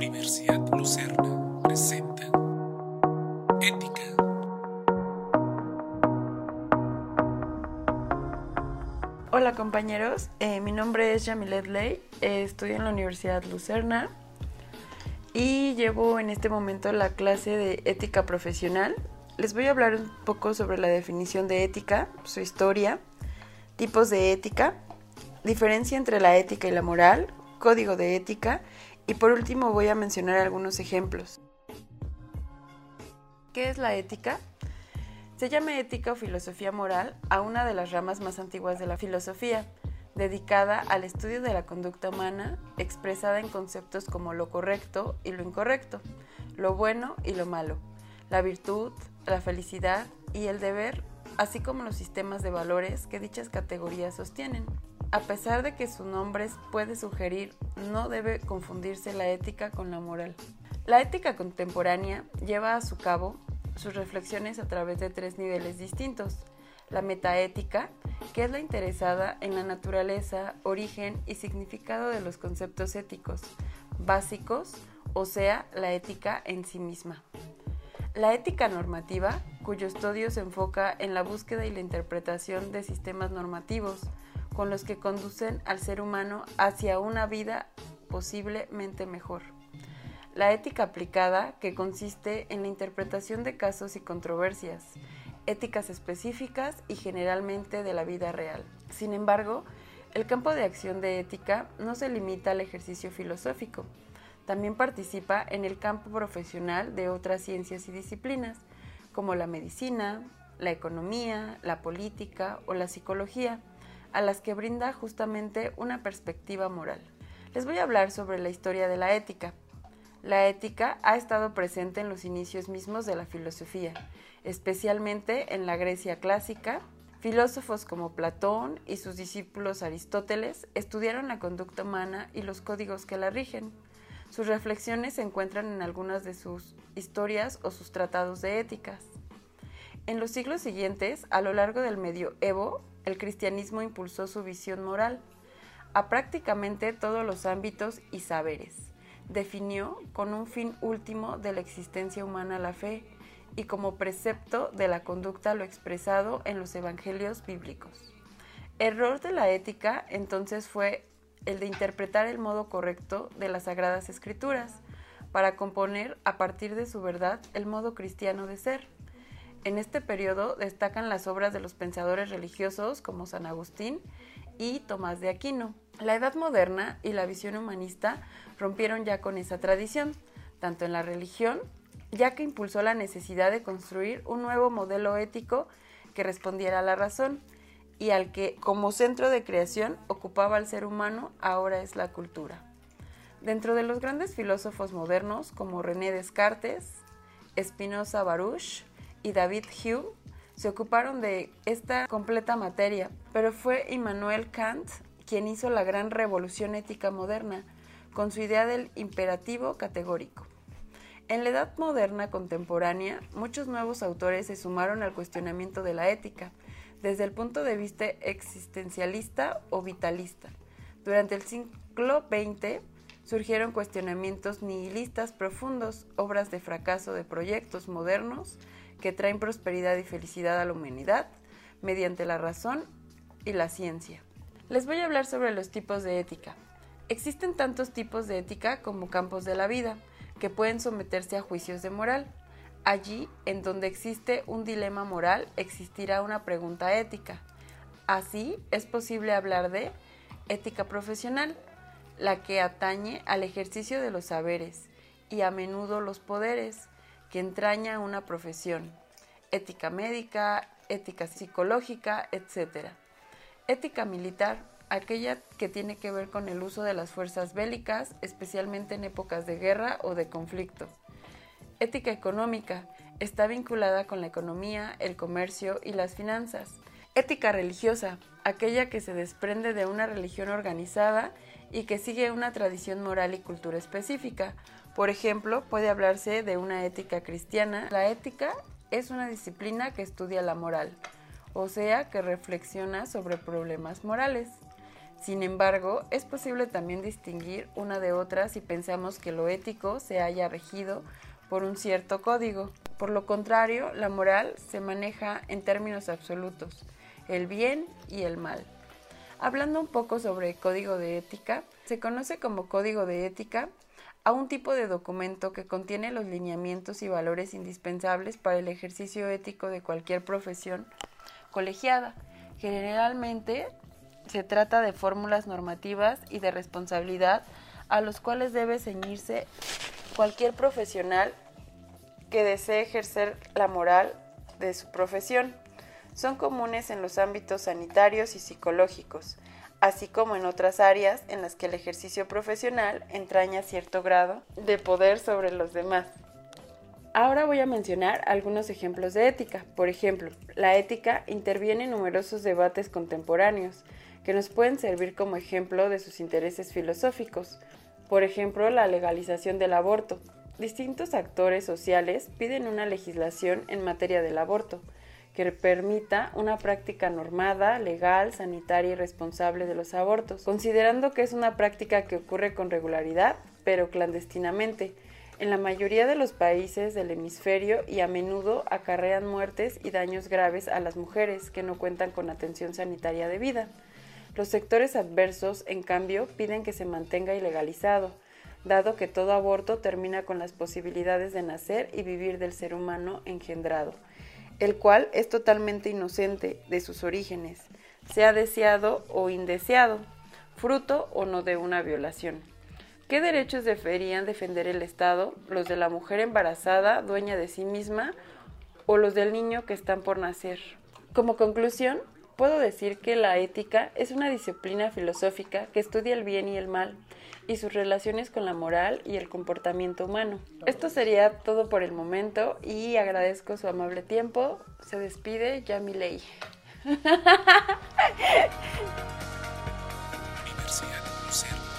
Universidad Lucerna presenta Ética. Hola compañeros, eh, mi nombre es Yamilet Ley, eh, estudio en la Universidad Lucerna y llevo en este momento la clase de ética profesional. Les voy a hablar un poco sobre la definición de ética, su historia, tipos de ética, diferencia entre la ética y la moral, código de ética y por último voy a mencionar algunos ejemplos. ¿Qué es la ética? Se llama ética o filosofía moral a una de las ramas más antiguas de la filosofía, dedicada al estudio de la conducta humana expresada en conceptos como lo correcto y lo incorrecto, lo bueno y lo malo, la virtud, la felicidad y el deber, así como los sistemas de valores que dichas categorías sostienen. A pesar de que su nombre puede sugerir, no debe confundirse la ética con la moral. La ética contemporánea lleva a su cabo sus reflexiones a través de tres niveles distintos. La metaética, que es la interesada en la naturaleza, origen y significado de los conceptos éticos básicos, o sea, la ética en sí misma. La ética normativa, cuyo estudio se enfoca en la búsqueda y la interpretación de sistemas normativos, con los que conducen al ser humano hacia una vida posiblemente mejor. La ética aplicada, que consiste en la interpretación de casos y controversias, éticas específicas y generalmente de la vida real. Sin embargo, el campo de acción de ética no se limita al ejercicio filosófico, también participa en el campo profesional de otras ciencias y disciplinas, como la medicina, la economía, la política o la psicología, a las que brinda justamente una perspectiva moral. Les voy a hablar sobre la historia de la ética. La ética ha estado presente en los inicios mismos de la filosofía, especialmente en la Grecia clásica. Filósofos como Platón y sus discípulos Aristóteles estudiaron la conducta humana y los códigos que la rigen. Sus reflexiones se encuentran en algunas de sus historias o sus tratados de éticas. En los siglos siguientes, a lo largo del medioevo, el cristianismo impulsó su visión moral a prácticamente todos los ámbitos y saberes. Definió con un fin último de la existencia humana la fe y como precepto de la conducta lo expresado en los evangelios bíblicos. Error de la ética entonces fue el de interpretar el modo correcto de las sagradas escrituras para componer a partir de su verdad el modo cristiano de ser en este periodo destacan las obras de los pensadores religiosos como San Agustín y Tomás de Aquino. La Edad Moderna y la visión humanista rompieron ya con esa tradición, tanto en la religión, ya que impulsó la necesidad de construir un nuevo modelo ético que respondiera a la razón y al que como centro de creación ocupaba al ser humano ahora es la cultura. Dentro de los grandes filósofos modernos como René Descartes, Spinoza Baruch, y David Hume se ocuparon de esta completa materia, pero fue Immanuel Kant quien hizo la gran revolución ética moderna con su idea del imperativo categórico. En la edad moderna contemporánea, muchos nuevos autores se sumaron al cuestionamiento de la ética, desde el punto de vista existencialista o vitalista. Durante el siglo XX surgieron cuestionamientos nihilistas profundos, obras de fracaso de proyectos modernos que traen prosperidad y felicidad a la humanidad mediante la razón y la ciencia. Les voy a hablar sobre los tipos de ética. Existen tantos tipos de ética como campos de la vida que pueden someterse a juicios de moral. Allí, en donde existe un dilema moral, existirá una pregunta ética. Así, es posible hablar de ética profesional, la que atañe al ejercicio de los saberes y a menudo los poderes, que entraña una profesión, ética médica, ética psicológica, etc. Ética militar, aquella que tiene que ver con el uso de las fuerzas bélicas, especialmente en épocas de guerra o de conflicto. Ética económica, está vinculada con la economía, el comercio y las finanzas. Ética religiosa, aquella que se desprende de una religión organizada y que sigue una tradición moral y cultura específica, por ejemplo, puede hablarse de una ética cristiana. La ética es una disciplina que estudia la moral, o sea, que reflexiona sobre problemas morales. Sin embargo, es posible también distinguir una de otra si pensamos que lo ético se haya regido por un cierto código. Por lo contrario, la moral se maneja en términos absolutos, el bien y el mal. Hablando un poco sobre código de ética, se conoce como código de ética a un tipo de documento que contiene los lineamientos y valores indispensables para el ejercicio ético de cualquier profesión colegiada. Generalmente se trata de fórmulas normativas y de responsabilidad a los cuales debe ceñirse cualquier profesional que desee ejercer la moral de su profesión son comunes en los ámbitos sanitarios y psicológicos, así como en otras áreas en las que el ejercicio profesional entraña cierto grado de poder sobre los demás. Ahora voy a mencionar algunos ejemplos de ética. Por ejemplo, la ética interviene en numerosos debates contemporáneos que nos pueden servir como ejemplo de sus intereses filosóficos. Por ejemplo, la legalización del aborto. Distintos actores sociales piden una legislación en materia del aborto que permita una práctica normada, legal, sanitaria y responsable de los abortos, considerando que es una práctica que ocurre con regularidad, pero clandestinamente, en la mayoría de los países del hemisferio y a menudo acarrean muertes y daños graves a las mujeres que no cuentan con atención sanitaria debida. Los sectores adversos, en cambio, piden que se mantenga ilegalizado, dado que todo aborto termina con las posibilidades de nacer y vivir del ser humano engendrado el cual es totalmente inocente de sus orígenes, sea deseado o indeseado, fruto o no de una violación. ¿Qué derechos deberían defender el Estado? ¿Los de la mujer embarazada, dueña de sí misma, o los del niño que están por nacer? Como conclusión, puedo decir que la ética es una disciplina filosófica que estudia el bien y el mal y sus relaciones con la moral y el comportamiento humano. Esto sería todo por el momento y agradezco su amable tiempo. Se despide Yamilei. Universidad